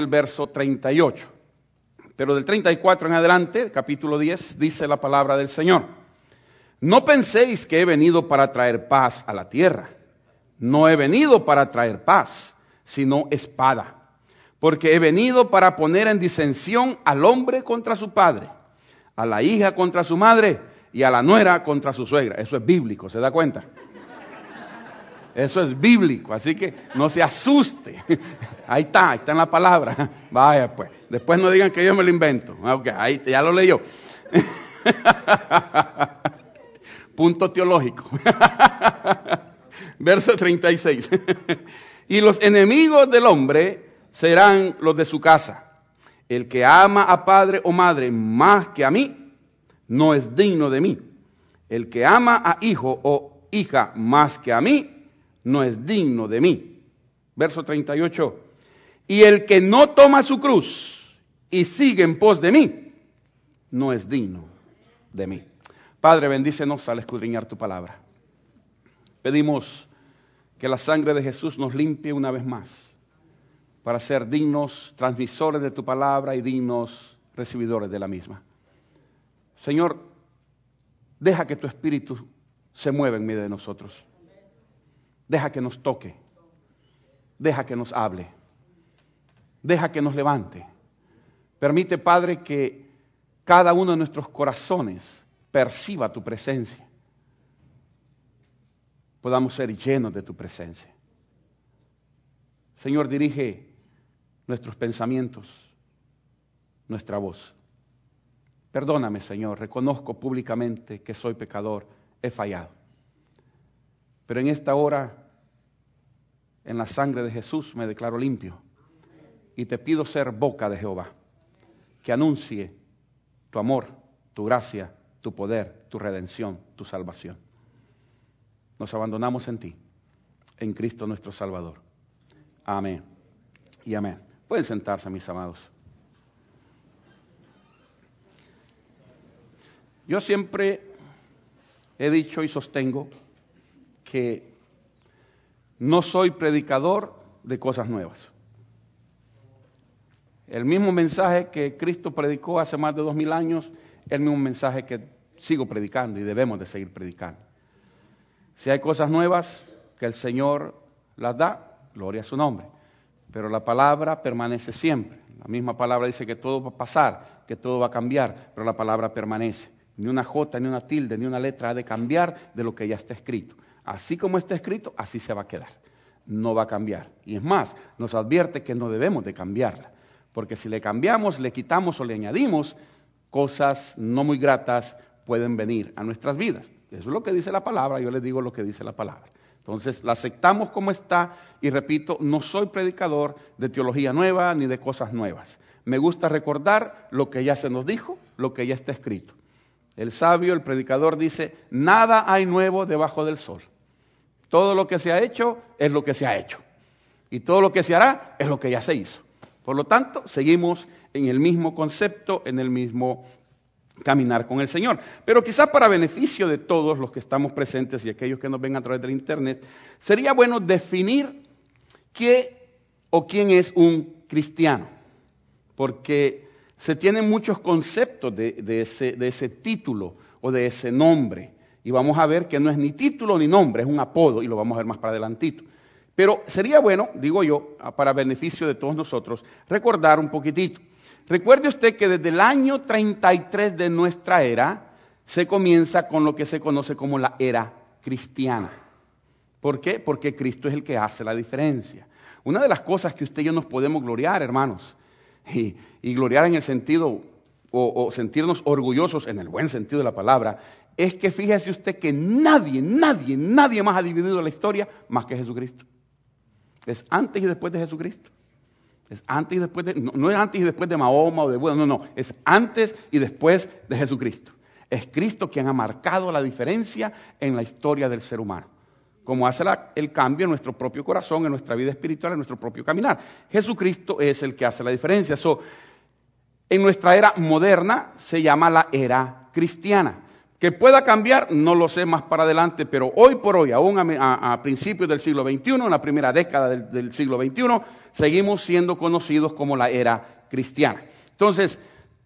el verso 38. Pero del 34 en adelante, capítulo 10, dice la palabra del Señor. No penséis que he venido para traer paz a la tierra. No he venido para traer paz, sino espada. Porque he venido para poner en disensión al hombre contra su padre, a la hija contra su madre y a la nuera contra su suegra. Eso es bíblico, ¿se da cuenta? Eso es bíblico, así que no se asuste. Ahí está, ahí está en la palabra. Vaya pues. Después no digan que yo me lo invento. Ok, ahí ya lo leyó. Punto teológico. Verso 36. y los enemigos del hombre serán los de su casa. El que ama a padre o madre más que a mí, no es digno de mí. El que ama a hijo o hija más que a mí, no es digno de mí. Verso 38. Y el que no toma su cruz y sigue en pos de mí, no es digno de mí. Padre, bendícenos al escudriñar tu palabra. Pedimos que la sangre de Jesús nos limpie una vez más para ser dignos transmisores de tu palabra y dignos recibidores de la misma. Señor, deja que tu espíritu se mueva en medio de nosotros. Deja que nos toque. Deja que nos hable. Deja que nos levante. Permite, Padre, que cada uno de nuestros corazones perciba tu presencia. Podamos ser llenos de tu presencia. Señor, dirige nuestros pensamientos, nuestra voz. Perdóname, Señor, reconozco públicamente que soy pecador, he fallado. Pero en esta hora, en la sangre de Jesús, me declaro limpio y te pido ser boca de Jehová, que anuncie tu amor, tu gracia, tu poder, tu redención, tu salvación. Nos abandonamos en ti, en Cristo nuestro Salvador. Amén y amén. Pueden sentarse, mis amados. Yo siempre he dicho y sostengo que no soy predicador de cosas nuevas. El mismo mensaje que Cristo predicó hace más de dos mil años, el mismo mensaje que sigo predicando y debemos de seguir predicando. Si hay cosas nuevas que el Señor las da, gloria a su nombre. Pero la palabra permanece siempre. La misma palabra dice que todo va a pasar, que todo va a cambiar, pero la palabra permanece. Ni una jota, ni una tilde, ni una letra ha de cambiar de lo que ya está escrito. Así como está escrito, así se va a quedar. No va a cambiar. Y es más, nos advierte que no debemos de cambiarla porque si le cambiamos, le quitamos o le añadimos, cosas no muy gratas pueden venir a nuestras vidas. Eso es lo que dice la palabra, yo les digo lo que dice la palabra. Entonces, la aceptamos como está y repito, no soy predicador de teología nueva ni de cosas nuevas. Me gusta recordar lo que ya se nos dijo, lo que ya está escrito. El sabio, el predicador dice, nada hay nuevo debajo del sol. Todo lo que se ha hecho es lo que se ha hecho. Y todo lo que se hará es lo que ya se hizo. Por lo tanto, seguimos en el mismo concepto, en el mismo caminar con el Señor. Pero quizás para beneficio de todos los que estamos presentes y aquellos que nos ven a través del Internet, sería bueno definir qué o quién es un cristiano. Porque se tienen muchos conceptos de, ese, de ese título o de ese nombre. Y vamos a ver que no es ni título ni nombre, es un apodo y lo vamos a ver más para adelantito. Pero sería bueno, digo yo, para beneficio de todos nosotros, recordar un poquitito. Recuerde usted que desde el año 33 de nuestra era se comienza con lo que se conoce como la era cristiana. ¿Por qué? Porque Cristo es el que hace la diferencia. Una de las cosas que usted y yo nos podemos gloriar, hermanos, y, gloriar en el sentido, o, o sentirnos orgullosos en el buen sentido de la palabra, es que fíjese usted que nadie, nadie, nadie más ha dividido la historia más que Jesucristo. Es antes y después de Jesucristo. Es antes y después de, no, es antes y después de Mahoma o de Buda, no, no, es antes y después de Jesucristo. Es Cristo quien ha marcado la diferencia en la historia del ser humano. Como hace el cambio en nuestro propio corazón, en nuestra vida espiritual, en nuestro propio caminar. Jesucristo es el que hace la diferencia. en nuestra era moderna se llama la era cristiana. Que pueda cambiar, no lo sé más para adelante, pero hoy por hoy, aún a, principios del siglo XXI, en la primera década del, siglo XXI, seguimos siendo conocidos como la era cristiana. Entonces,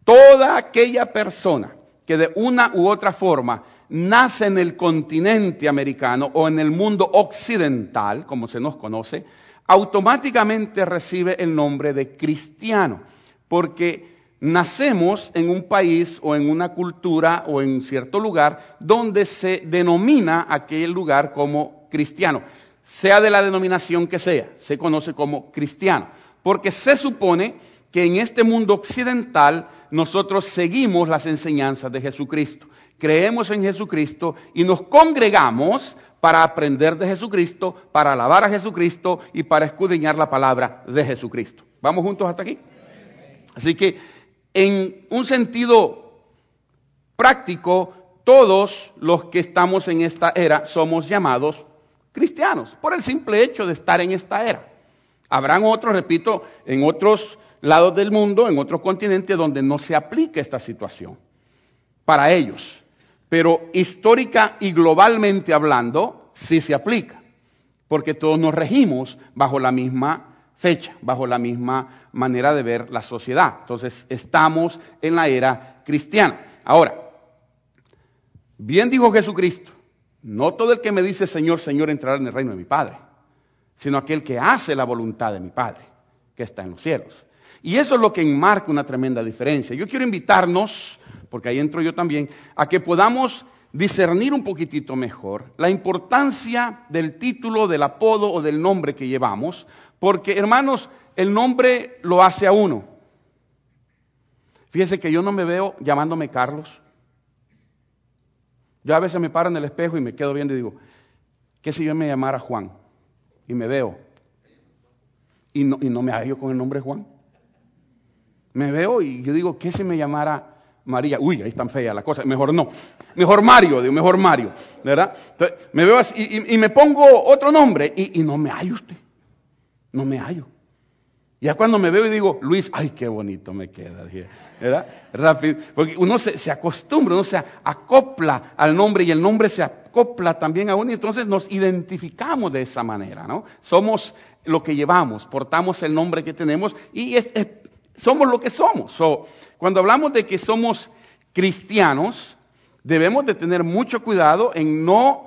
toda aquella persona que de una u otra forma nace en el continente americano o en el mundo occidental, como se nos conoce, automáticamente recibe el nombre de cristiano, porque nacemos en un país o en una cultura o en cierto lugar donde se denomina aquel lugar como cristiano, sea de la denominación que sea, se conoce como cristiano, porque se supone que en este mundo occidental nosotros seguimos las enseñanzas de Jesucristo, creemos en Jesucristo y nos congregamos para aprender de Jesucristo, para alabar a Jesucristo y para escudriñar la palabra de Jesucristo. ¿Vamos juntos hasta aquí? Así que en un sentido práctico, todos los que estamos en esta era somos llamados cristianos, por el simple hecho de estar en esta era. Habrán otros, repito, en otros lados del mundo, en otros continentes, donde no se aplica esta situación para ellos. Pero histórica y globalmente hablando, sí se aplica, porque todos nos regimos bajo la misma fecha, bajo la misma manera de ver la sociedad. Entonces, estamos en la era cristiana. Ahora, bien dijo Jesucristo, no todo el que me dice Señor, Señor entrará en el reino de mi Padre, sino aquel que hace la voluntad de mi Padre, que está en los cielos. Y eso es lo que enmarca una tremenda diferencia. Yo quiero invitarnos, porque ahí entro yo también, a que podamos discernir un poquitito mejor la importancia del título, del apodo o del nombre que llevamos, porque, hermanos, el nombre lo hace a uno. Fíjense que yo no me veo llamándome Carlos. Yo a veces me paro en el espejo y me quedo viendo y digo, ¿qué si yo me llamara Juan? Y me veo. Y no, y no me hallo con el nombre Juan. Me veo y yo digo, ¿qué si me llamara María? Uy, ahí está fea la cosa. Mejor no. Mejor Mario, digo, mejor Mario. ¿Verdad? Entonces, me veo así y, me pongo otro nombre y, y no me hallo usted no me hallo. Ya cuando me veo y digo, Luis, ay, qué bonito me queda, ¿verdad? Rápido, porque uno se, acostumbra, uno se acopla al nombre y el nombre se acopla también a uno y entonces nos identificamos de esa manera, ¿no? Somos lo que llevamos, portamos el nombre que tenemos y somos lo que somos. cuando hablamos de que somos cristianos, debemos de tener mucho cuidado en no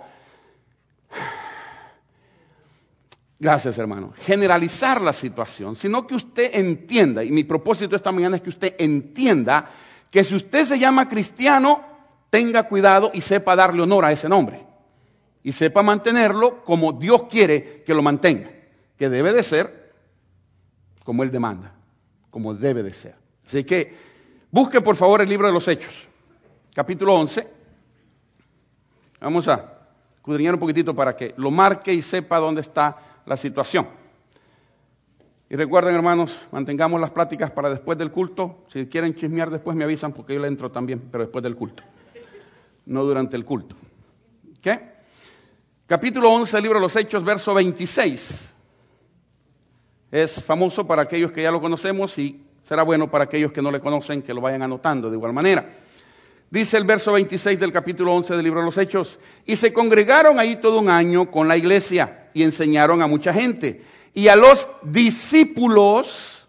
Gracias, hermano. Generalizar la situación, sino que usted entienda, y mi propósito esta mañana es que usted entienda que si usted se llama cristiano, tenga cuidado y sepa darle honor a ese nombre. Y sepa mantenerlo como Dios quiere que lo mantenga, que debe de ser como Él demanda, como debe de ser. Así que busque por favor el libro de los Hechos, capítulo 11. Vamos a escudriñar un poquitito para que lo marque y sepa dónde está la situación. Y recuerden, hermanos, mantengamos las pláticas para después del culto. Si quieren chismear después me avisan porque yo le entro también, pero después del culto, no durante el culto. ¿Qué? Capítulo 11, libro de los Hechos, verso 26. Es famoso para aquellos que ya lo conocemos y será bueno para aquellos que no le conocen que lo vayan anotando de igual manera. Dice el verso 26 del capítulo 11 del libro de los Hechos, y se congregaron ahí todo un año con la iglesia y enseñaron a mucha gente. Y a los discípulos,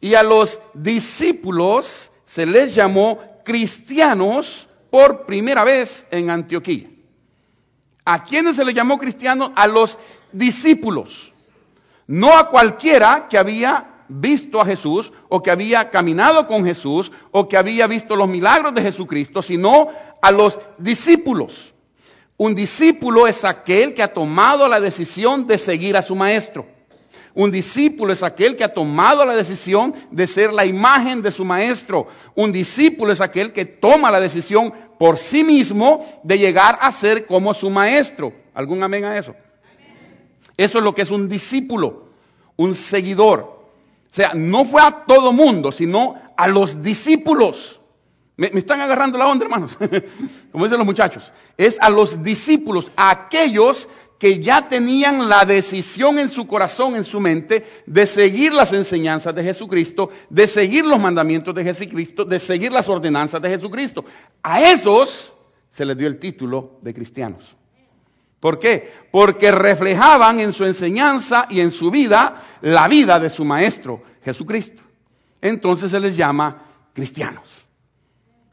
y a los discípulos se les llamó cristianos por primera vez en Antioquía. ¿A quiénes se les llamó cristianos? A los discípulos. No a cualquiera que había visto a Jesús o que había caminado con Jesús o que había visto los milagros de Jesucristo, sino a los discípulos. Un discípulo es aquel que ha tomado la decisión de seguir a su maestro. Un discípulo es aquel que ha tomado la decisión de ser la imagen de su maestro. Un discípulo es aquel que toma la decisión por sí mismo de llegar a ser como su maestro. ¿Algún amén a eso? Eso es lo que es un discípulo, un seguidor. Sea, no fue a todo mundo, sino a los discípulos. Me, están agarrando la onda, hermanos. Como dicen los muchachos. Es a los discípulos, a aquellos que ya tenían la decisión en su corazón, en su mente, de seguir las enseñanzas de Jesucristo, de seguir los mandamientos de Jesucristo, de seguir las ordenanzas de Jesucristo. A esos se les dio el título de cristianos. ¿Por qué? Porque reflejaban en su enseñanza y en su vida la vida de su Maestro, Jesucristo. Entonces se les llama cristianos.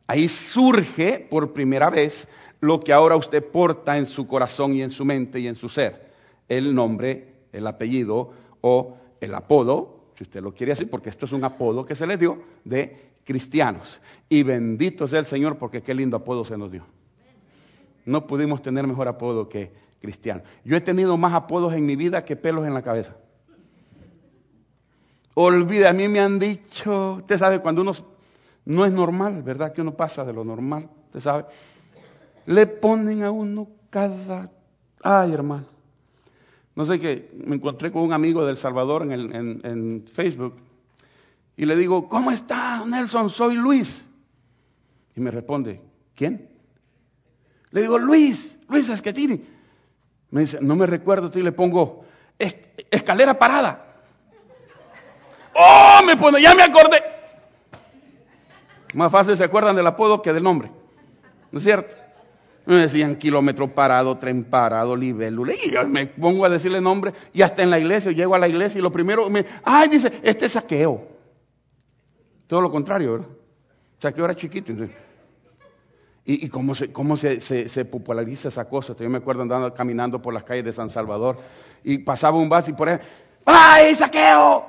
Ahí surge por primera vez lo que ahora usted porta en su corazón y en su mente y en su ser. El nombre, el apellido o el apodo, si usted lo quiere decir, porque esto es un apodo que se le dio de cristianos. Y bendito sea el Señor porque qué lindo apodo se nos dio. No pudimos tener mejor apodo que cristiano. Yo he tenido más apodos en mi vida que pelos en la cabeza. Olvida, a mí me han dicho, usted sabe, cuando uno no es normal, ¿verdad? Que uno pasa de lo normal, usted sabe. Le ponen a uno cada... Ay, hermano. No sé qué, me encontré con un amigo del Salvador en, en Facebook y le digo, ¿cómo está Nelson? Soy Luis. Y me responde, ¿quién? Le digo, Luis, Luis Esquetini. Me dice, no me recuerdo, y le pongo, escalera parada. ¡Oh! Me pone, ya me acordé. Más fácil se acuerdan del apodo que del nombre. ¿No es cierto? Me decían kilómetro parado, tren parado, libélula. Y yo me pongo a decirle nombre y hasta en la iglesia, llego a la iglesia y lo primero me, ay, dice, este es saqueo. Todo lo contrario, ¿verdad? Saqueo era chiquito. Y, cómo, se, cómo se, se, populariza esa cosa. Yo me acuerdo andando caminando por las calles de San Salvador y pasaba un vaso y por ahí, ¡ay, saqueo!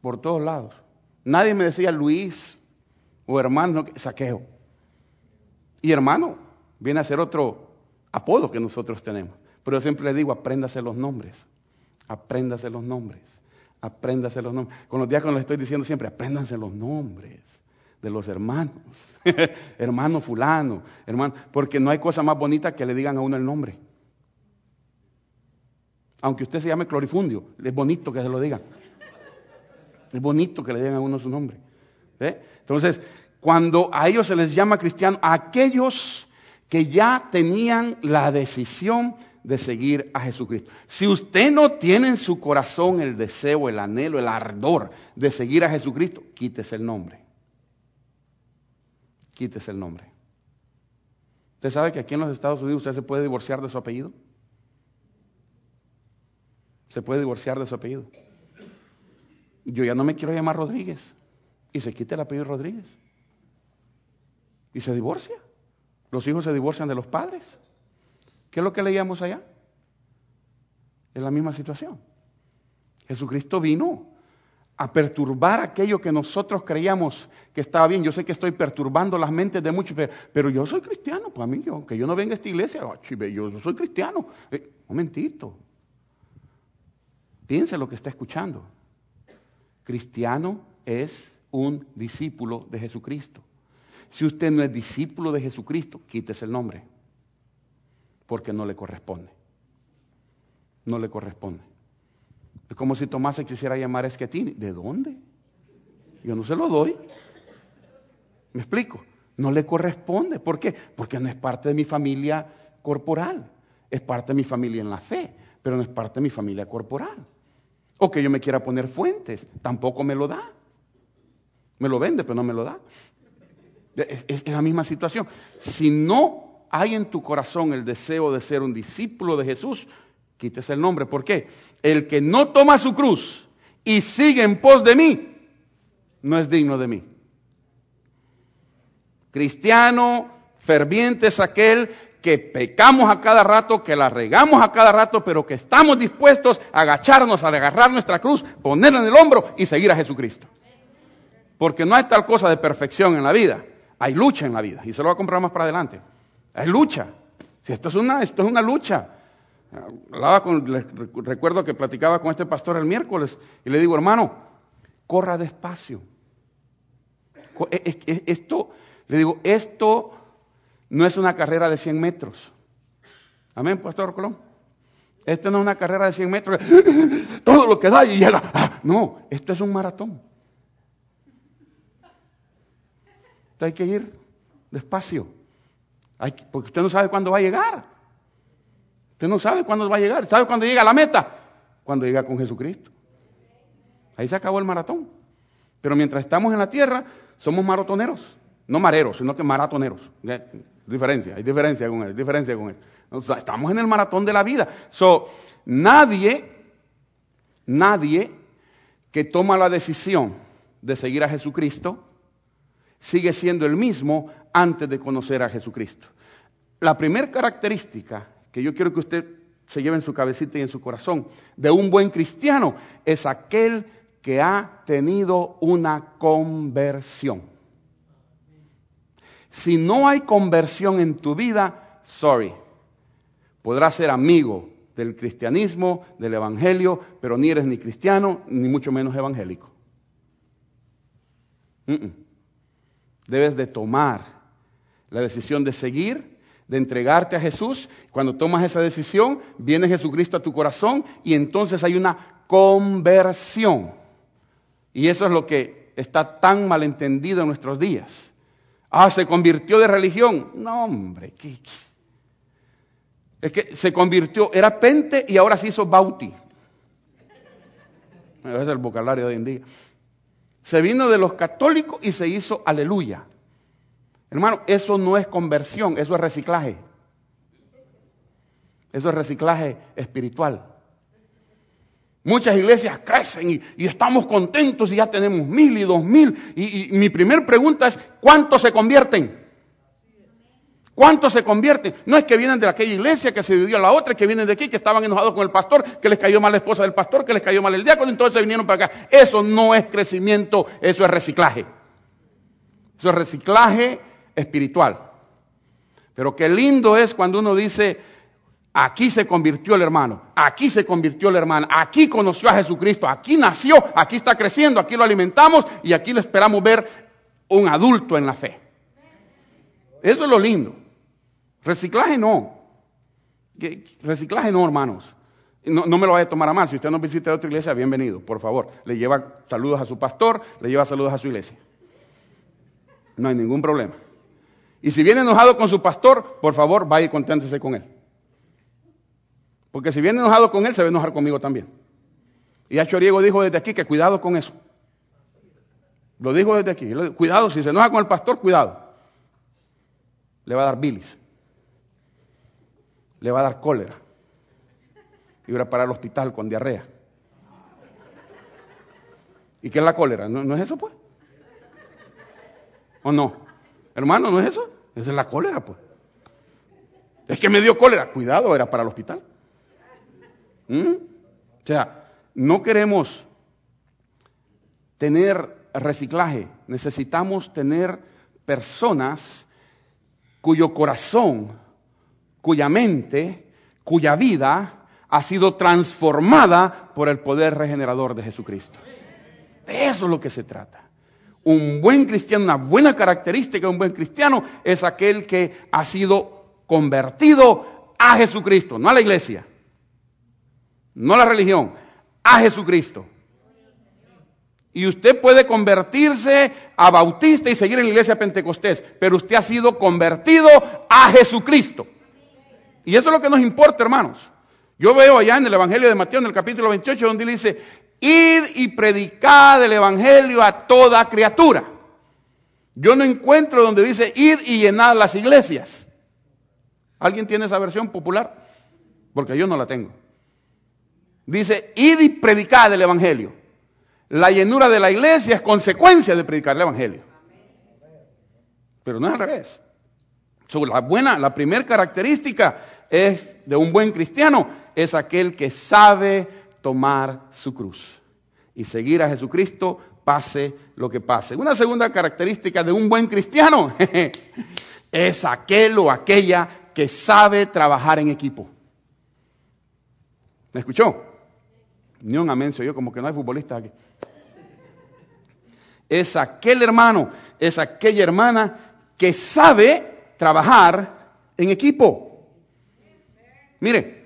Por todos lados. Nadie me decía Luis o hermano, saqueo. Y hermano viene a ser otro apodo que nosotros tenemos. Pero yo siempre le digo, apréndase los nombres. Apréndase los nombres. Apréndase los nombres. Con los diáconos les estoy diciendo siempre, apréndanse los nombres de los hermanos. hermano fulano, hermano. Porque no hay cosa más bonita que le digan a uno el nombre. Aunque usted se llame Clorifundio, es bonito que se lo digan. Es bonito que le digan a uno su nombre. Entonces, cuando a ellos se les llama cristiano, a aquellos que ya tenían la decisión de seguir a Jesucristo. Si usted no tiene en su corazón el deseo, el anhelo, el ardor de seguir a Jesucristo, quítese el nombre. Quítese el nombre. ¿Usted sabe que aquí en los Estados Unidos usted se puede divorciar de su apellido? Se puede divorciar de su apellido. Yo ya no me quiero llamar Rodríguez. Y se quita el apellido Rodríguez. Y se divorcia. Los hijos se divorcian de los padres. ¿Qué es lo que leíamos allá? Es la misma situación. Jesucristo vino a perturbar aquello que nosotros creíamos que estaba bien. Yo sé que estoy perturbando las mentes de muchos, pero, yo soy cristiano, pues a mí, yo, que yo no venga a esta iglesia, oh, yo soy cristiano. Eh, momentito. Piense lo que está escuchando. Cristiano es un discípulo de Jesucristo. Si usted no es discípulo de Jesucristo, quítese el nombre, porque no le corresponde. No le corresponde. Es como si Tomás se quisiera llamar Esquetini. ¿De dónde? Yo no se lo doy. ¿Me explico? No le corresponde. ¿Por qué? Porque no es parte de mi familia corporal. Es parte de mi familia en la fe, pero no es parte de mi familia corporal. O que yo me quiera poner fuentes, tampoco me lo da. Me lo vende, pero no me lo da. Es, la misma situación. Si no hay en tu corazón el deseo de ser un discípulo de Jesús, quítese el nombre. ¿Por qué? El que no toma su cruz y sigue en pos de mí, no es digno de mí. Cristiano ferviente es aquel que pecamos a cada rato, que la regamos a cada rato, pero que estamos dispuestos a agacharnos, a agarrar nuestra cruz, ponerla en el hombro y seguir a Jesucristo. Porque no hay tal cosa de perfección en la vida, hay lucha en la vida, y se lo voy a comprar más para adelante. Hay lucha. Si esto es una, esto es una lucha. Hablaba con, recuerdo que platicaba con este pastor el miércoles y le digo, hermano, corra despacio. Esto, le digo, esto no es una carrera de 100 metros. Amén, Pastor Colón. Esto no es una carrera de 100 metros. Todo lo que da y llega. Ah, no, esto es un maratón. hay que ir despacio. Porque usted no sabe cuándo va a llegar. Usted no sabe cuándo va a llegar. ¿Sabe cuándo llega a la meta? Cuando llega con Jesucristo. Ahí se acabó el maratón. Pero mientras estamos en la tierra, somos maratoneros. No mareros, sino que maratoneros. Diferencia, hay diferencia con él, diferencia con él. estamos en el maratón de la vida. So, nadie, nadie que toma la decisión de seguir a Jesucristo sigue siendo el mismo antes de conocer a Jesucristo. La primera característica que yo quiero que usted se lleve en su cabecita y en su corazón de un buen cristiano es aquel que ha tenido una conversión. Si no hay conversión en tu vida, sorry, podrás ser amigo del cristianismo, del evangelio, pero ni eres ni cristiano, ni mucho menos evangélico. Debes de tomar la decisión de seguir, de entregarte a Jesús. Cuando tomas esa decisión, viene Jesucristo a tu corazón y entonces hay una conversión. Y eso es lo que está tan malentendido en nuestros días. Ah, se convirtió de religión. No, hombre, ¿qué, es que se convirtió, era pente y ahora se hizo bauti. Ese es el vocabulario de hoy en día. Se vino de los católicos y se hizo aleluya. Hermano, eso no es conversión, eso es reciclaje. Eso es reciclaje espiritual. Muchas iglesias crecen y, estamos contentos y ya tenemos mil y dos mil. Y, mi primera pregunta es, ¿cuántos se convierten? ¿Cuántos se convierten? No es que vienen de aquella iglesia que se dividió a la otra, que vienen de aquí, que estaban enojados con el pastor, que les cayó mal la esposa del pastor, que les cayó mal el diácono, entonces se vinieron para acá. Eso no es crecimiento, eso es reciclaje. Eso es reciclaje espiritual. Pero qué lindo es cuando uno dice, aquí se convirtió el hermano, aquí se convirtió la hermana, aquí conoció a Jesucristo, aquí nació, aquí está creciendo, aquí lo alimentamos y aquí le esperamos ver un adulto en la fe. Eso es lo lindo. Reciclaje no. Reciclaje no, hermanos. No, me lo vaya a tomar a mal. Si usted no visita otra iglesia, bienvenido, por favor. Le lleva saludos a su pastor, le lleva saludos a su iglesia. No hay ningún problema. Y si viene enojado con su pastor, por favor, vaya y conténtese con él. Porque si viene enojado con él, se va a enojar conmigo también. Y a Choriego dijo desde aquí que cuidado con eso. Lo dijo desde aquí. Cuidado, si se enoja con el pastor, cuidado. Le va a dar bilis le va a dar cólera. Y va a parar al hospital con diarrea. ¿Y qué es la cólera? ¿No, es eso, pues? ¿O no? Hermano, ¿no es eso? Esa es la cólera, pues. Es que me dio cólera. Cuidado, era para el hospital. ¿Mm? O sea, no queremos tener reciclaje. Necesitamos tener personas cuyo corazón cuya mente, cuya vida ha sido transformada por el poder regenerador de Jesucristo. De eso es lo que se trata. Un buen cristiano, una buena característica de un buen cristiano es aquel que ha sido convertido a Jesucristo, no a la iglesia, no a la religión, a Jesucristo. Y usted puede convertirse a bautista y seguir en la iglesia pentecostés, pero usted ha sido convertido a Jesucristo. Y eso es lo que nos importa, hermanos. Yo veo allá en el Evangelio de Mateo, en el capítulo 28, donde dice, id y predicad el Evangelio a toda criatura. Yo no encuentro donde dice, id y llenad las iglesias. ¿Alguien tiene esa versión popular? Porque yo no la tengo. Dice, id y predicad el Evangelio. La llenura de la iglesia es consecuencia de predicar el Evangelio. Pero no es al revés la buena, la primera característica es de un buen cristiano es aquel que sabe tomar su cruz y seguir a Jesucristo pase lo que pase. Una segunda característica de un buen cristiano es aquel o aquella que sabe trabajar en equipo. ¿Me escuchó? Ni un amén yo como que no hay futbolistas aquí. Es aquel hermano, es aquella hermana que sabe trabajar en equipo. Mire,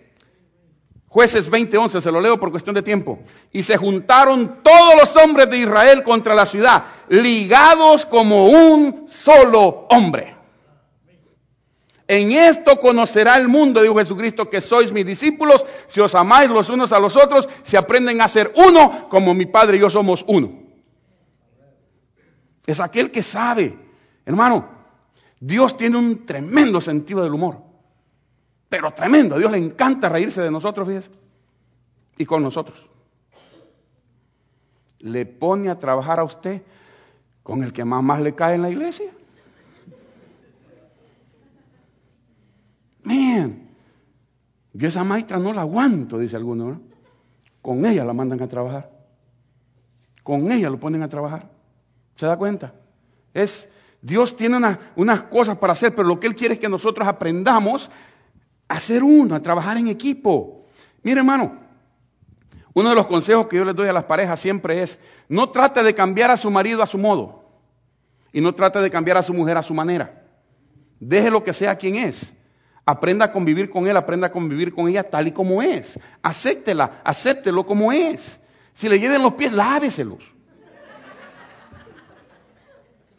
jueces 20:11, se lo leo por cuestión de tiempo. Y se juntaron todos los hombres de Israel contra la ciudad, ligados como un solo hombre. En esto conocerá el mundo, dijo Jesucristo, que sois mis discípulos, si os amáis los unos a los otros, si aprenden a ser uno, como mi Padre y yo somos uno. Es aquel que sabe Hermano, Dios tiene un tremendo sentido del humor. Pero tremendo. Dios le encanta reírse de nosotros, fíjese. Y con nosotros. Le pone a trabajar a usted con el que más, más le cae en la iglesia. Man, yo esa maestra no la aguanto, dice alguno. ¿no? Con ella la mandan a trabajar. Con ella lo ponen a trabajar. ¿Se da cuenta? Es, Dios tiene unas cosas para hacer, pero lo que Él quiere es que nosotros aprendamos a ser uno, a trabajar en equipo. Mire, hermano, uno de los consejos que yo les doy a las parejas siempre es, no trate de cambiar a su marido a su modo y no trate de cambiar a su mujer a su manera. Deje lo que sea quien es. Aprenda a convivir con él, aprenda a convivir con ella tal y como es. Acéptela, acéptelo como es. Si le lleven los pies, láveselos.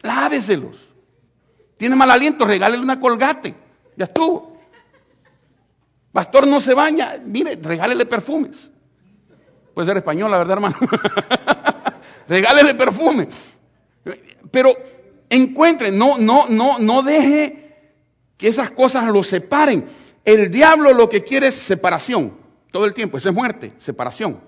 Láveselos. Tiene mal aliento, regálele una colgate. Ya estuvo. Pastor no se baña, mire, regálele perfumes. Puede ser español, la verdad, hermano. regálele perfume. Pero encuentre, no, no, no, no deje que esas cosas lo separen. El diablo lo que quiere es separación. Todo el tiempo. Eso es muerte, separación.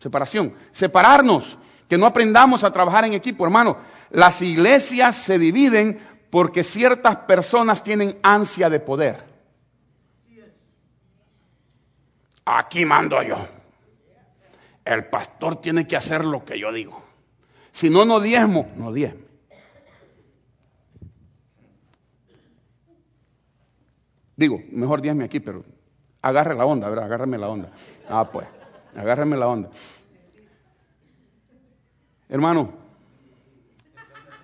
Separación. Separarnos. Que no aprendamos a trabajar en equipo, hermano. Las iglesias se dividen porque ciertas personas tienen ansia de poder. Aquí mando yo. El pastor tiene que hacer lo que yo digo. Si no, no diezmo, no diezmo. Digo, mejor diezme aquí, pero agarre la onda, ¿verdad? Agárrame la onda. Ah, pues, agárrame la onda. Hermano,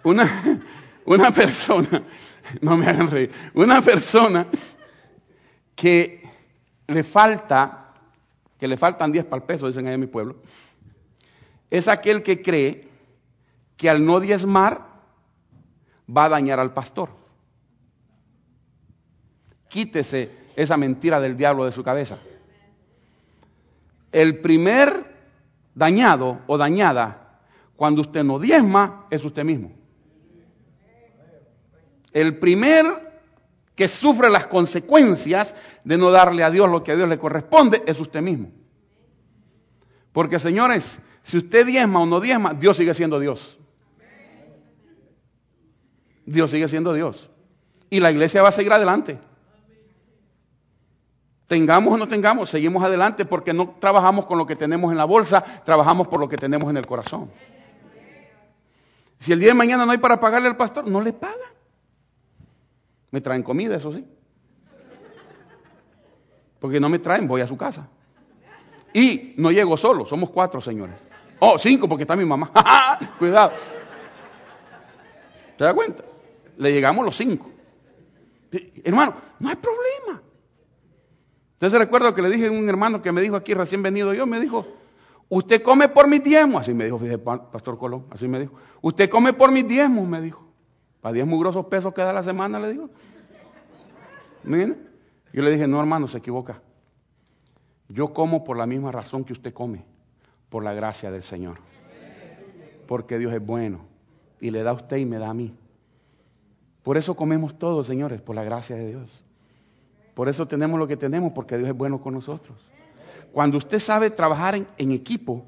una, una persona, no me hagan reír, una persona que le falta, que le faltan 10 para el peso, dicen ahí en mi pueblo, es aquel que cree que al no diezmar va a dañar al pastor. Quítese esa mentira del diablo de su cabeza. El primer dañado o dañada cuando usted no diezma es usted mismo. El primer que sufre las consecuencias de no darle a Dios lo que a Dios le corresponde es usted mismo. Porque señores, si usted diezma o no diezma, Dios sigue siendo Dios. Dios sigue siendo Dios. Y la iglesia va a seguir adelante. Tengamos o no tengamos, seguimos adelante porque no trabajamos con lo que tenemos en la bolsa, trabajamos por lo que tenemos en el corazón. Si el día de mañana no hay para pagarle al pastor, no le pagan. Me traen comida, eso sí. Porque no me traen, voy a su casa. Y no llego solo, somos cuatro señores. Oh, cinco porque está mi mamá. Cuidado. ¿Se da cuenta? Le llegamos los cinco. Hermano, no hay problema. Entonces recuerdo que le dije a un hermano que me dijo aquí recién venido yo, me dijo, usted come por mis diezmos, así me dijo, fíjese, Pastor Colón, así me dijo, usted come por mis diezmos, me dijo, para diez mugrosos pesos que da la semana, le digo. Mire, yo le dije, no hermano, se equivoca. Yo como por la misma razón que usted come, por la gracia del Señor. Porque Dios es bueno y le da a usted y me da a mí. Por eso comemos todos, señores, por la gracia de Dios. Por eso tenemos lo que tenemos, porque Dios es bueno con nosotros. Cuando usted sabe trabajar en, equipo,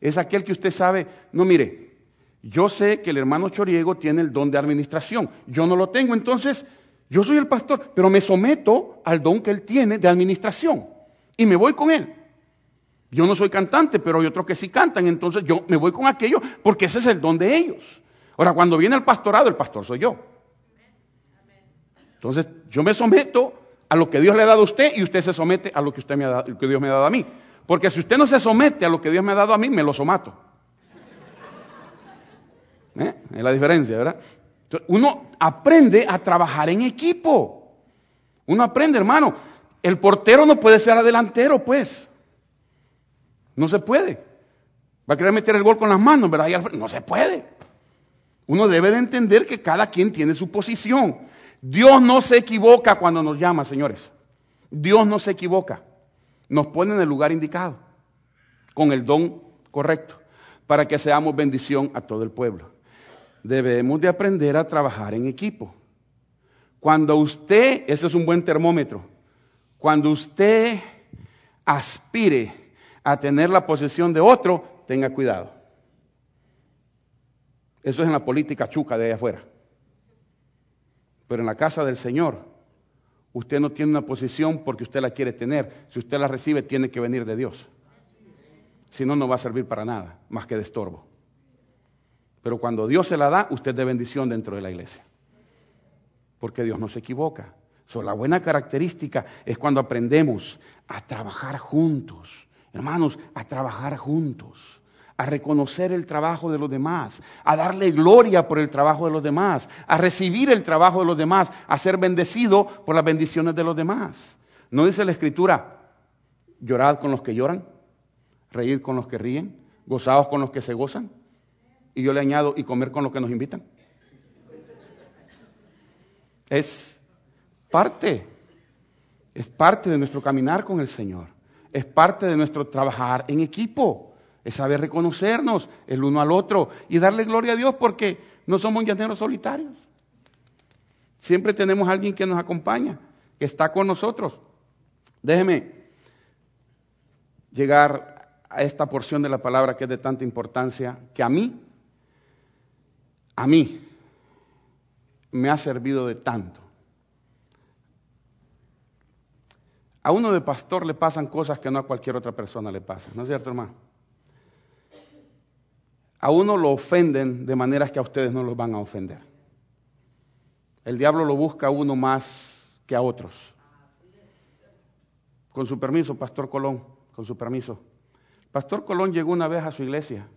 es aquel que usted sabe, no mire, yo sé que el hermano Choriego tiene el don de administración, yo no lo tengo, entonces yo soy el pastor, pero me someto al don que él tiene de administración y me voy con él. Yo no soy cantante, pero hay otros que sí cantan, entonces yo me voy con aquello porque ese es el don de ellos. Ahora, cuando viene el pastorado, el pastor soy yo. Entonces, yo me someto a lo que Dios le ha dado a usted y usted se somete a lo que, usted me ha dado, que Dios me ha dado a mí. Porque si usted no se somete a lo que Dios me ha dado a mí, me lo somato. ¿Eh? Es la diferencia, ¿verdad? uno aprende a trabajar en equipo. Uno aprende, hermano. El portero no puede ser adelantero, pues. No se puede. Va a querer meter el gol con las manos, ¿verdad? No se puede. Uno debe de entender que cada quien tiene su posición. Dios no se equivoca cuando nos llama, señores. Dios no se equivoca. Nos pone en el lugar indicado, con el don correcto, para que seamos bendición a todo el pueblo. Debemos de aprender a trabajar en equipo. Cuando usted, ese es un buen termómetro, cuando usted aspire a tener la posesión de otro, tenga cuidado. Eso es en la política chuca de allá afuera. Pero en la casa del Señor, usted no tiene una posición porque usted la quiere tener. Si usted la recibe, tiene que venir de Dios. Si no, no va a servir para nada, más que de estorbo. Pero cuando Dios se la da, usted es de bendición dentro de la iglesia. Porque Dios no se equivoca. la buena característica es cuando aprendemos a trabajar juntos. Hermanos, a trabajar juntos a reconocer el trabajo de los demás, a darle gloria por el trabajo de los demás, a recibir el trabajo de los demás, a ser bendecido por las bendiciones de los demás. ¿No dice la escritura, llorad con los que lloran, reír con los que ríen, gozados con los que se gozan? Y yo le añado, y comer con los que nos invitan. Es parte, es parte de nuestro caminar con el Señor, es parte de nuestro trabajar en equipo es saber reconocernos el uno al otro y darle gloria a Dios porque no somos llaneros solitarios. Siempre tenemos alguien que nos acompaña, que está con nosotros. Déjeme llegar a esta porción de la palabra que es de tanta importancia, que a mí, a mí, me ha servido de tanto. A uno de pastor le pasan cosas que no a cualquier otra persona le pasan, ¿no es cierto, hermano? a uno lo ofenden de maneras que a ustedes no los van a ofender. El diablo lo busca a uno más que a otros. Con su permiso, Pastor Colón, con su permiso. Pastor Colón llegó una vez a su iglesia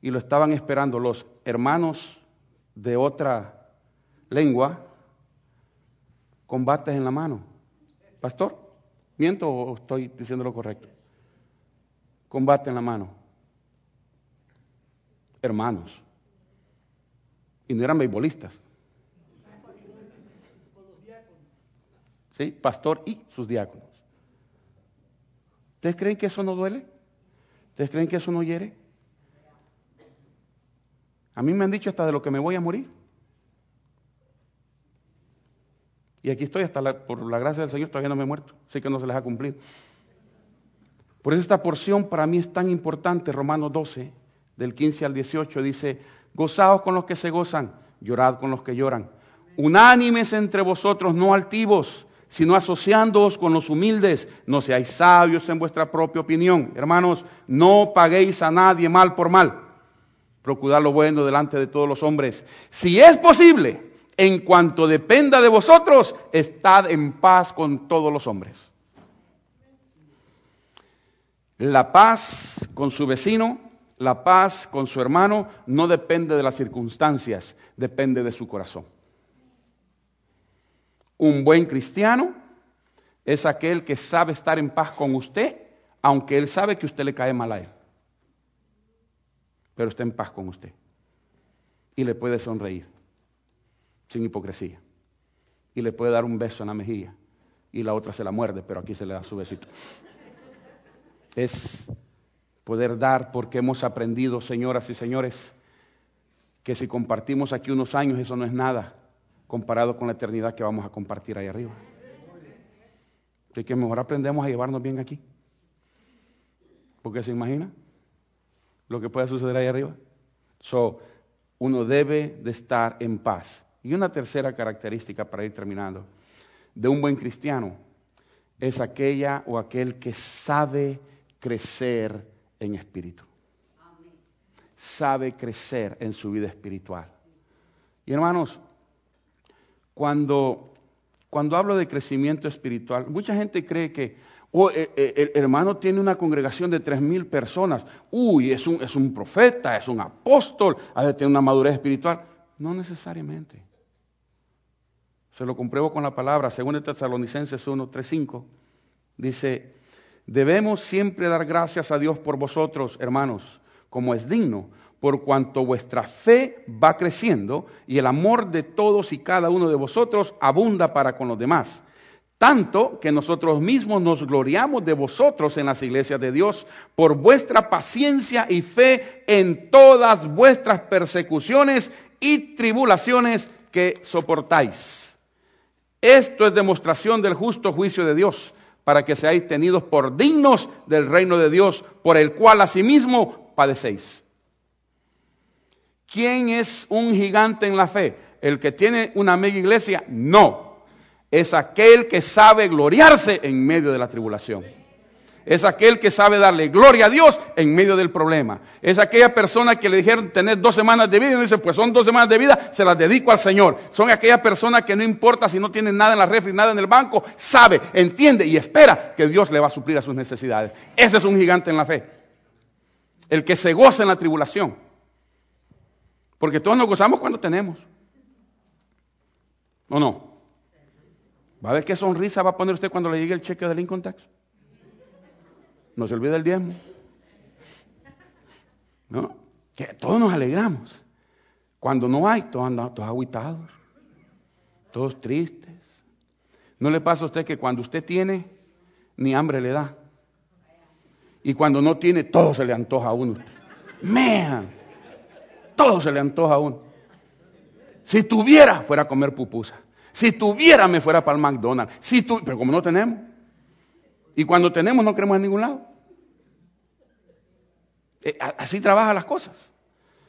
y lo estaban esperando los hermanos de otra lengua con bates en la mano. Pastor, ¿miento o estoy diciendo lo correcto? Con bate en la mano hermanos. Y no eran beisbolistas. ¿Sí? Pastor y sus diáconos. ¿Ustedes creen que eso no duele? ¿Ustedes creen que eso no hiere? A mí me han dicho hasta de lo que me voy a morir. Y aquí estoy hasta por la gracia del Señor todavía no me he muerto. Sé que no se les ha cumplido. Por eso esta porción para mí es tan importante, Romanos 12, del 15 al 18, dice, gozaos con los que se gozan, llorad con los que lloran. Unánimes entre vosotros, no altivos, sino asociándoos con los humildes. No seáis sabios en vuestra propia opinión. Hermanos, no paguéis a nadie mal por mal. Procurad lo bueno delante de todos los hombres. Si es posible, en cuanto dependa de vosotros, estad en paz con todos los hombres. La paz con su vecino la paz con su hermano no depende de las circunstancias, depende de su corazón. Un buen cristiano es aquel que sabe estar en paz con usted, aunque él sabe que usted le cae mal a él. Pero está en paz con usted. Y le puede sonreír, sin hipocresía. Y le puede dar un beso en la mejilla. Y la otra se la muerde, pero aquí se le da su besito. Es poder dar porque hemos aprendido, señoras y señores, que si compartimos aquí unos años, eso no es nada comparado con la eternidad que vamos a compartir ahí arriba. Así que mejor aprendemos a llevarnos bien aquí. Porque se imagina lo que puede suceder ahí arriba. So, uno debe de estar en paz. Y una tercera característica para ir terminando de un buen cristiano es aquella o aquel que sabe crecer en espíritu. Sabe crecer en su vida espiritual. Y hermanos, cuando, cuando hablo de crecimiento espiritual, mucha gente cree que oh, eh, eh, el hermano tiene una congregación de tres mil personas. Uy, es un, es un profeta, es un apóstol, ha de tener una madurez espiritual. No necesariamente. Se lo compruebo con la palabra, según el Tesalonicenses 1, 3, 5. Dice, Debemos siempre dar gracias a Dios por vosotros, hermanos, como es digno, por cuanto vuestra fe va creciendo y el amor de todos y cada uno de vosotros abunda para con los demás, tanto que nosotros mismos nos gloriamos de vosotros en las iglesias de Dios por vuestra paciencia y fe en todas vuestras persecuciones y tribulaciones que soportáis. Esto es demostración del justo juicio de Dios, para que seáis tenidos por dignos del reino de Dios, por el cual asimismo padecéis. ¿Quién es un gigante en la fe? ¿El que tiene una mega iglesia? No es aquel que sabe gloriarse en medio de la tribulación. Es aquel que sabe darle gloria a Dios en medio del problema. Es aquella persona que le dijeron tener dos semanas de vida y dice, pues son dos semanas de vida, se las dedico al Señor. Son aquella persona que no importa si no tiene nada en la refri, nada en el banco, sabe, entiende y espera que Dios le va a suplir a sus necesidades. Ese es un gigante en la fe. El que se goza en la tribulación. Porque todos nos gozamos cuando tenemos. ¿O no? ¿Va a ver qué sonrisa va a poner usted cuando le llegue el cheque del income tax? No se olvide el diezmo. ¿No? Que todos nos alegramos. Cuando no hay, todos andan todos aguitados, todos tristes. ¿No le pasa a usted que cuando usted tiene, ni hambre le da? Y cuando no tiene, todo se le antoja a uno. Man, todo se le antoja a uno. Si tuviera, fuera a comer pupusa. Si tuviera, me fuera para el McDonald's. Si tu... Pero como no tenemos. Y cuando tenemos, no queremos en ningún lado. Eh, así trabajan las cosas.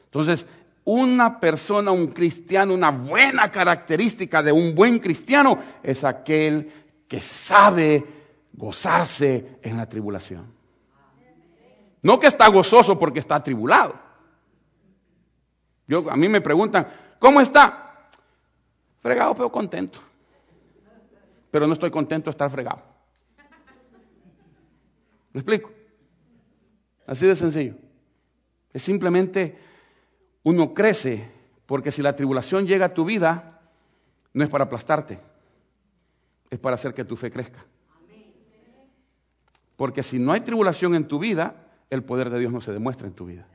Entonces, una persona, un cristiano, una buena característica de un buen cristiano es aquel que sabe gozarse en la tribulación. No que está gozoso porque está atribulado. Yo, a mí me preguntan, ¿cómo está? Fregado, pero contento. Pero no estoy contento de estar fregado. ¿Me explico? Así de sencillo. Es simplemente uno crece porque si la tribulación llega a tu vida, no es para aplastarte, es para hacer que tu fe crezca. Porque si no hay tribulación en tu vida, el poder de Dios no se demuestra en tu vida.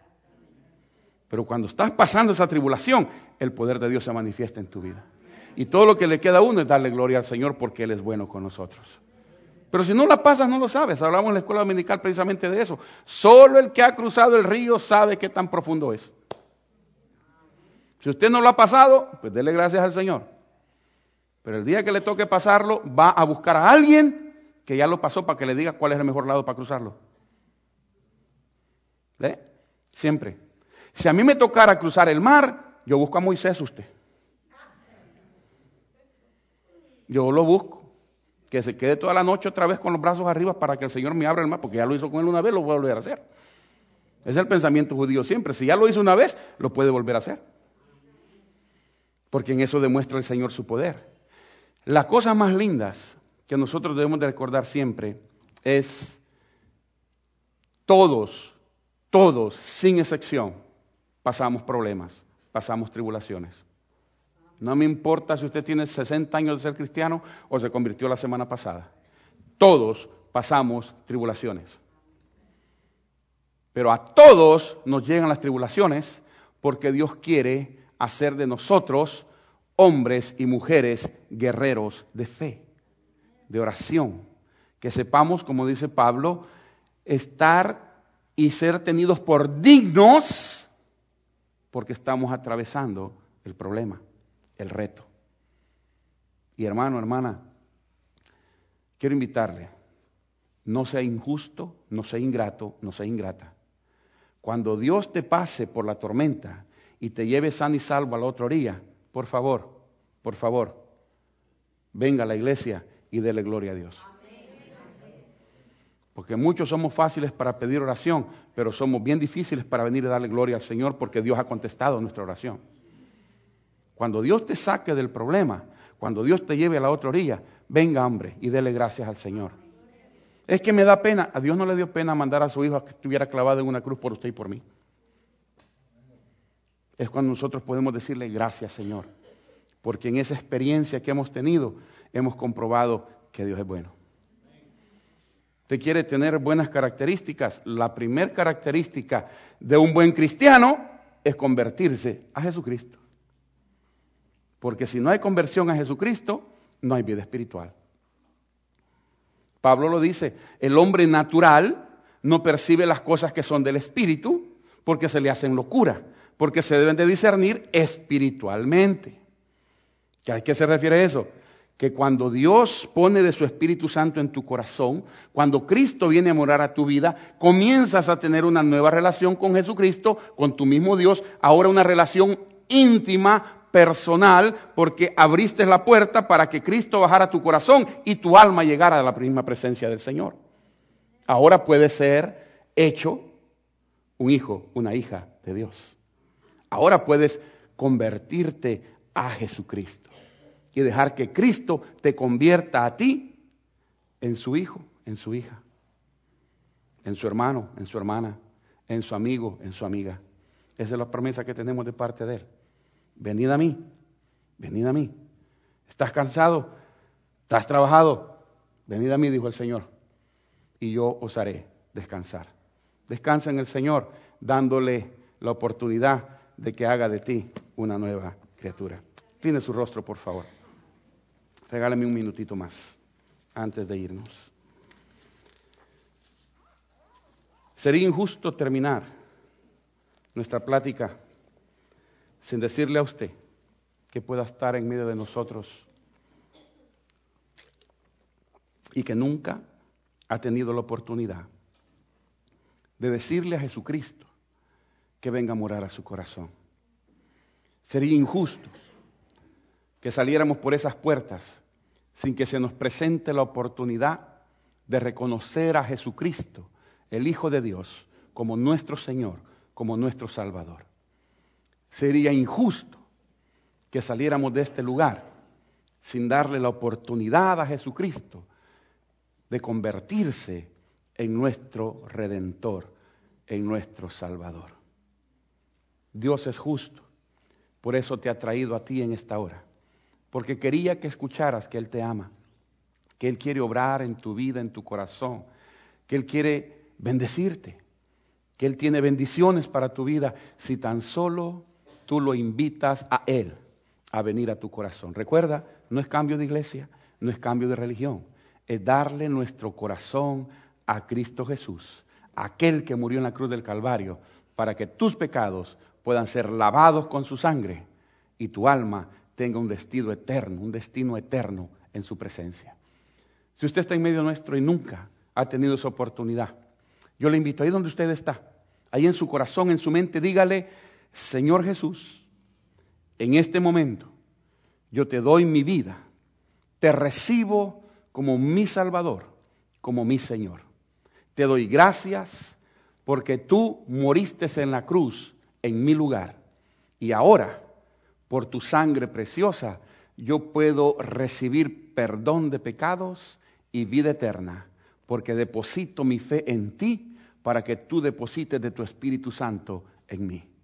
Pero cuando estás pasando esa tribulación, el poder de Dios se manifiesta en tu vida. Y todo lo que le queda a uno es darle gloria al Señor porque Él es bueno con nosotros. Pero si no la pasas, no lo sabes. Hablamos en la escuela dominical precisamente de eso. Solo el que ha cruzado el río sabe qué tan profundo es. Si usted no lo ha pasado, pues dele gracias al Señor. Pero el día que le toque pasarlo, va a buscar a alguien que ya lo pasó para que le diga cuál es el mejor lado para cruzarlo. ¿Ve? Siempre. Si a mí me tocara cruzar el mar, yo busco a Moisés usted. Yo lo busco. Que se quede toda la noche otra vez con los brazos arriba para que el Señor me abra el mar, porque ya lo hizo con él una vez, lo voy a volver a hacer. Es el pensamiento judío siempre. Si ya lo hizo una vez, lo puede volver a hacer. Porque en eso demuestra el Señor su poder. Las cosas más lindas que nosotros debemos de recordar siempre es todos, todos, sin excepción, pasamos problemas, pasamos tribulaciones. No me importa si usted tiene 60 años de ser cristiano o se convirtió la semana pasada. Todos pasamos tribulaciones. Pero a todos nos llegan las tribulaciones porque Dios quiere hacer de nosotros hombres y mujeres guerreros de fe, de oración. Que sepamos, como dice Pablo, estar y ser tenidos por dignos porque estamos atravesando el problema el reto. Y hermano, hermana, quiero invitarle, no sea injusto, no sea ingrato, no sea ingrata. Cuando Dios te pase por la tormenta y te lleve sano y salvo a la otra orilla, por favor, por favor, venga a la iglesia y dele gloria a Dios. Porque muchos somos fáciles para pedir oración, pero somos bien difíciles para venir a darle gloria al Señor porque Dios ha contestado nuestra oración. Cuando Dios te saque del problema, cuando Dios te lleve a la otra orilla, venga hombre y dele gracias al Señor. Es que me da pena, a Dios no le dio pena mandar a su hijo a que estuviera clavado en una cruz por usted y por mí. Es cuando nosotros podemos decirle gracias Señor, porque en esa experiencia que hemos tenido hemos comprobado que Dios es bueno. Usted quiere tener buenas características. La primera característica de un buen cristiano es convertirse a Jesucristo. Porque si no hay conversión a Jesucristo, no hay vida espiritual. Pablo lo dice, el hombre natural no percibe las cosas que son del espíritu porque se le hacen locura, porque se deben de discernir espiritualmente. ¿A qué se refiere eso? Que cuando Dios pone de su Espíritu Santo en tu corazón, cuando Cristo viene a morar a tu vida, comienzas a tener una nueva relación con Jesucristo, con tu mismo Dios, ahora una relación íntima, personal, porque abriste la puerta para que Cristo bajara a tu corazón y tu alma llegara a la misma presencia del Señor. Ahora puede ser hecho un hijo, una hija de Dios. Ahora puedes convertirte a Jesucristo y dejar que Cristo te convierta a ti en su hijo, en su hija, en su hermano, en su hermana, en su amigo, en su amiga. Esa es la promesa que tenemos de parte de Él venid a mí, venid a mí. ¿Estás cansado? ¿Estás trabajado? Venid a mí, dijo el Señor, y yo os haré descansar. Descansa en el Señor, dándole la oportunidad de que haga de ti una nueva criatura. Tiene su rostro, por favor. Regálame un minutito más antes de irnos. Sería injusto terminar nuestra plática sin decirle a usted que pueda estar en medio de nosotros y que nunca ha tenido la oportunidad de decirle a Jesucristo que venga a morar a su corazón. Sería injusto que saliéramos por esas puertas sin que se nos presente la oportunidad de reconocer a Jesucristo, el Hijo de Dios, como nuestro Señor, como nuestro Salvador. Sería injusto que saliéramos de este lugar sin darle la oportunidad a Jesucristo de convertirse en nuestro redentor, en nuestro Salvador. Dios es justo, por eso te ha traído a ti en esta hora, porque quería que escucharas que Él te ama, que Él quiere obrar en tu vida, en tu corazón, que Él quiere bendecirte, que Él tiene bendiciones para tu vida. Si tan solo tú lo invitas a Él a venir a tu corazón. Recuerda, no es cambio de iglesia, no es cambio de religión, es darle nuestro corazón a Cristo Jesús, aquel que murió en la cruz del Calvario, para que tus pecados puedan ser lavados con su sangre y tu alma tenga un destino eterno, un destino eterno en su presencia. Si usted está en medio nuestro y nunca ha tenido esa oportunidad, yo le invito ahí donde usted está, ahí en su corazón, en su mente, dígale, Señor Jesús, en este momento yo te doy mi vida, te recibo como mi Salvador, como mi Señor. Te doy gracias porque tú moriste en la cruz en mi lugar y ahora, por tu sangre preciosa, yo puedo recibir perdón de pecados y vida eterna, porque deposito mi fe en ti para que tú deposites de tu Espíritu Santo en mí.